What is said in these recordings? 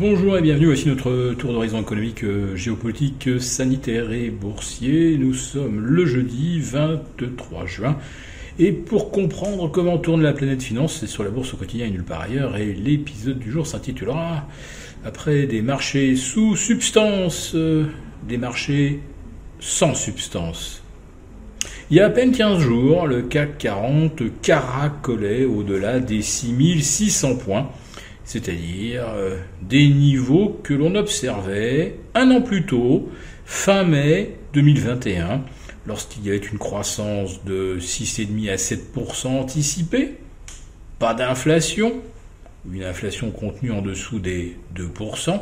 Bonjour et bienvenue, voici notre tour d'horizon économique, euh, géopolitique, sanitaire et boursier. Nous sommes le jeudi 23 juin. Et pour comprendre comment tourne la planète finance, c'est sur la bourse au quotidien et nulle part ailleurs. Et l'épisode du jour s'intitulera Après des marchés sous substance, euh, des marchés sans substance. Il y a à peine 15 jours, le CAC 40 caracolait au-delà des 6600 points c'est-à-dire euh, des niveaux que l'on observait un an plus tôt, fin mai 2021, lorsqu'il y avait une croissance de 6,5 à 7% anticipée, pas d'inflation, une inflation contenue en dessous des 2%,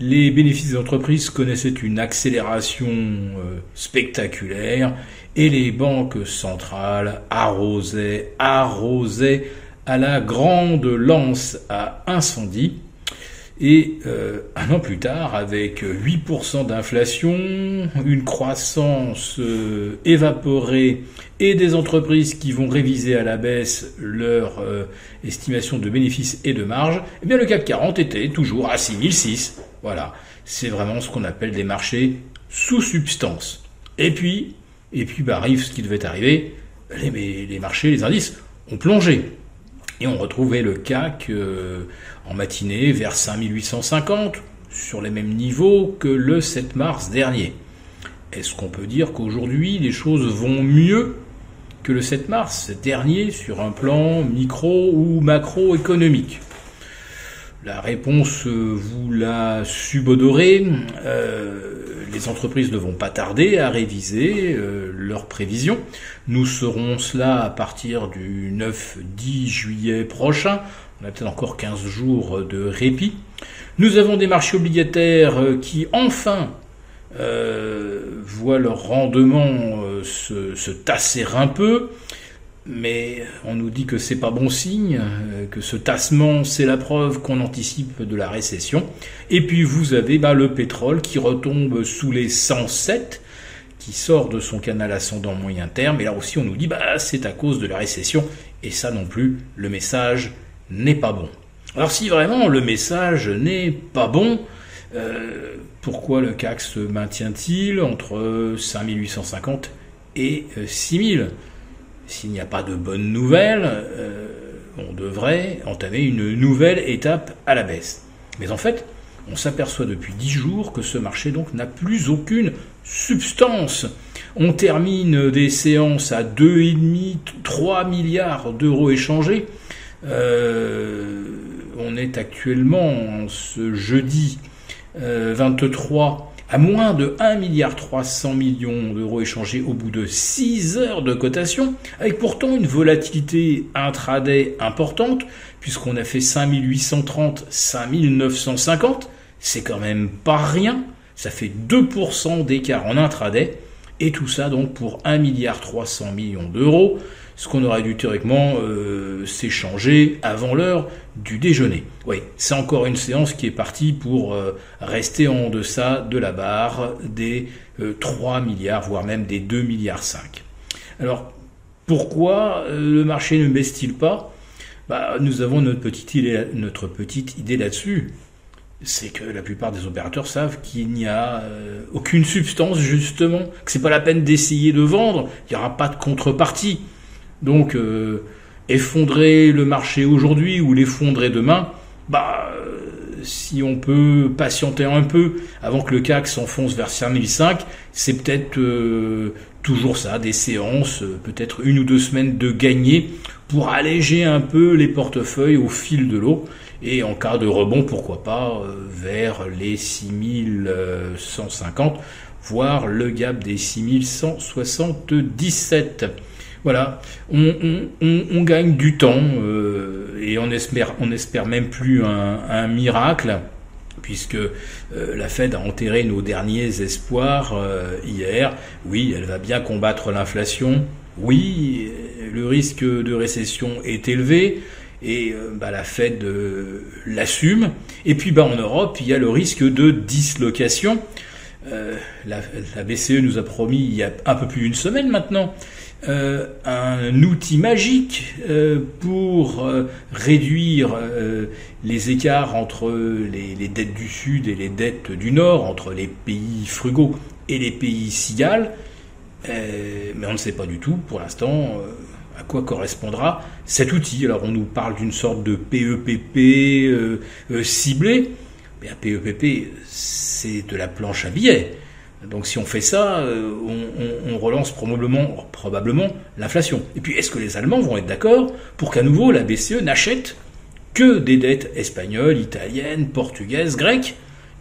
les bénéfices des entreprises connaissaient une accélération euh, spectaculaire et les banques centrales arrosaient, arrosaient à la grande lance à incendie. Et euh, un an plus tard, avec 8% d'inflation, une croissance euh, évaporée et des entreprises qui vont réviser à la baisse leur euh, estimation de bénéfices et de marge, eh bien le CAC 40 était toujours à 6006. Voilà, c'est vraiment ce qu'on appelle des marchés sous substance. Et puis, et puis bah, arrive ce qui devait arriver, les, les marchés, les indices ont plongé. Et on retrouvait le CAC euh, en matinée vers 5850, sur les mêmes niveaux que le 7 mars dernier. Est-ce qu'on peut dire qu'aujourd'hui les choses vont mieux que le 7 mars dernier sur un plan micro ou macroéconomique? La réponse, euh, vous la subodorez. Euh, les entreprises ne vont pas tarder à réviser euh, leurs prévisions. Nous serons cela à partir du 9-10 juillet prochain. On a peut-être encore 15 jours de répit. Nous avons des marchés obligataires euh, qui enfin euh, voient leur rendement se, se, tasser un peu mais on nous dit que c'est pas bon signe, euh, que ce tassement c'est la preuve qu'on anticipe de la récession. Et puis vous avez bah, le pétrole qui retombe sous les 107, qui sort de son canal ascendant moyen terme. Et là aussi on nous dit bah c'est à cause de la récession. Et ça non plus, le message n'est pas bon. Alors si vraiment le message n'est pas bon, euh, pourquoi le CAC se maintient-il entre 5850 et 6000 euh, s'il n'y a pas de bonnes nouvelles, euh, on devrait entamer une nouvelle étape à la baisse. Mais en fait, on s'aperçoit depuis dix jours que ce marché donc n'a plus aucune substance. On termine des séances à 2,5, 3 milliards d'euros échangés. Euh, on est actuellement ce jeudi 23 euh, à moins de 1,3 milliard d'euros échangés au bout de 6 heures de cotation, avec pourtant une volatilité intraday importante, puisqu'on a fait 5830, 5950, c'est quand même pas rien, ça fait 2% d'écart en intraday, et tout ça donc pour 1,3 milliard d'euros, ce qu'on aurait dû théoriquement euh, s'échanger avant l'heure du déjeuner. Oui, c'est encore une séance qui est partie pour euh, rester en deçà de la barre des 3 euh, milliards, voire même des 2 milliards 5. Alors, pourquoi le marché ne baisse-t-il pas? Bah, Nous avons notre petite idée, notre petite idée là-dessus. C'est que la plupart des opérateurs savent qu'il n'y a aucune substance justement, que c'est pas la peine d'essayer de vendre, il n'y aura pas de contrepartie. Donc, euh, effondrer le marché aujourd'hui ou l'effondrer demain, bah, euh, si on peut patienter un peu avant que le CAC s'enfonce vers 5005, c'est peut-être euh, toujours ça, des séances, peut-être une ou deux semaines de gagner pour alléger un peu les portefeuilles au fil de l'eau. Et en cas de rebond, pourquoi pas vers les 6150, voire le gap des 6177. Voilà, on, gagne du temps euh, et on espère, même plus un, miracle puisque euh, la Fed a enterré nos derniers espoirs euh, hier. Oui, elle va bien combattre l'inflation. Oui, le risque de récession est élevé et bah, la Fed l'assume. Et puis bah, en Europe, il y a le risque de dislocation. La, BCE nous a promis il y a un peu plus d'une semaine maintenant euh, un outil magique euh, pour euh, réduire les écarts entre les, dettes du Sud et les dettes du Nord, entre les pays frugaux et les pays cigales, mais on ne sait pas du tout pour l'instant à quoi correspondra cet outil. Alors on nous parle d'une sorte de PEPP ciblé, mais un PEPP c'est de la planche à billets. Donc si on fait ça, euh, on, relance probablement, probablement l'inflation. Et puis est-ce que les Allemands vont être d'accord pour qu'à nouveau la BCE n'achète que des dettes espagnoles, italiennes, portugaises, grecques,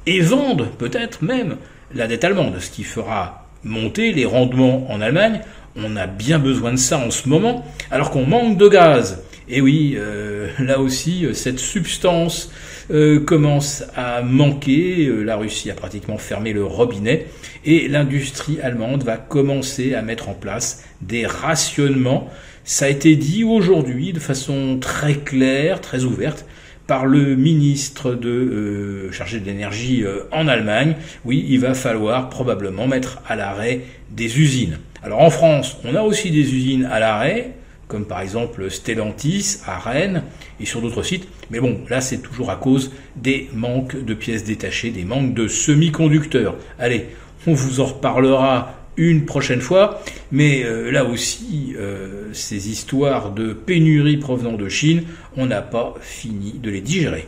et vende peut-être même la dette allemande, ce qui fera monter les rendements en Allemagne? On a bien besoin de ça en ce moment, alors qu'on manque de gaz. Et oui, euh, là aussi, cette substance euh, commence à manquer. Euh, la Russie a pratiquement fermé le robinet et l'industrie allemande va commencer à mettre en place des rationnements. Ça a été dit aujourd'hui de façon très claire, très ouverte par le ministre euh, chargé de l'énergie en Allemagne. Oui, il va falloir probablement mettre à l'arrêt des usines. Alors en France, on a aussi des usines à l'arrêt comme par exemple Stellantis à Rennes et sur d'autres sites. Mais bon, là c'est toujours à cause des manques de pièces détachées, des manques de semi-conducteurs. Allez, on vous en reparlera une prochaine fois, mais euh, là aussi, euh, ces histoires de pénurie provenant de Chine, on n'a pas fini de les digérer.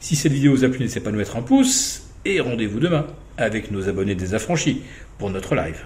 Si cette vidéo vous a plu, n'hésitez pas à nous mettre un pouce, et rendez-vous demain avec nos abonnés désaffranchis pour notre live.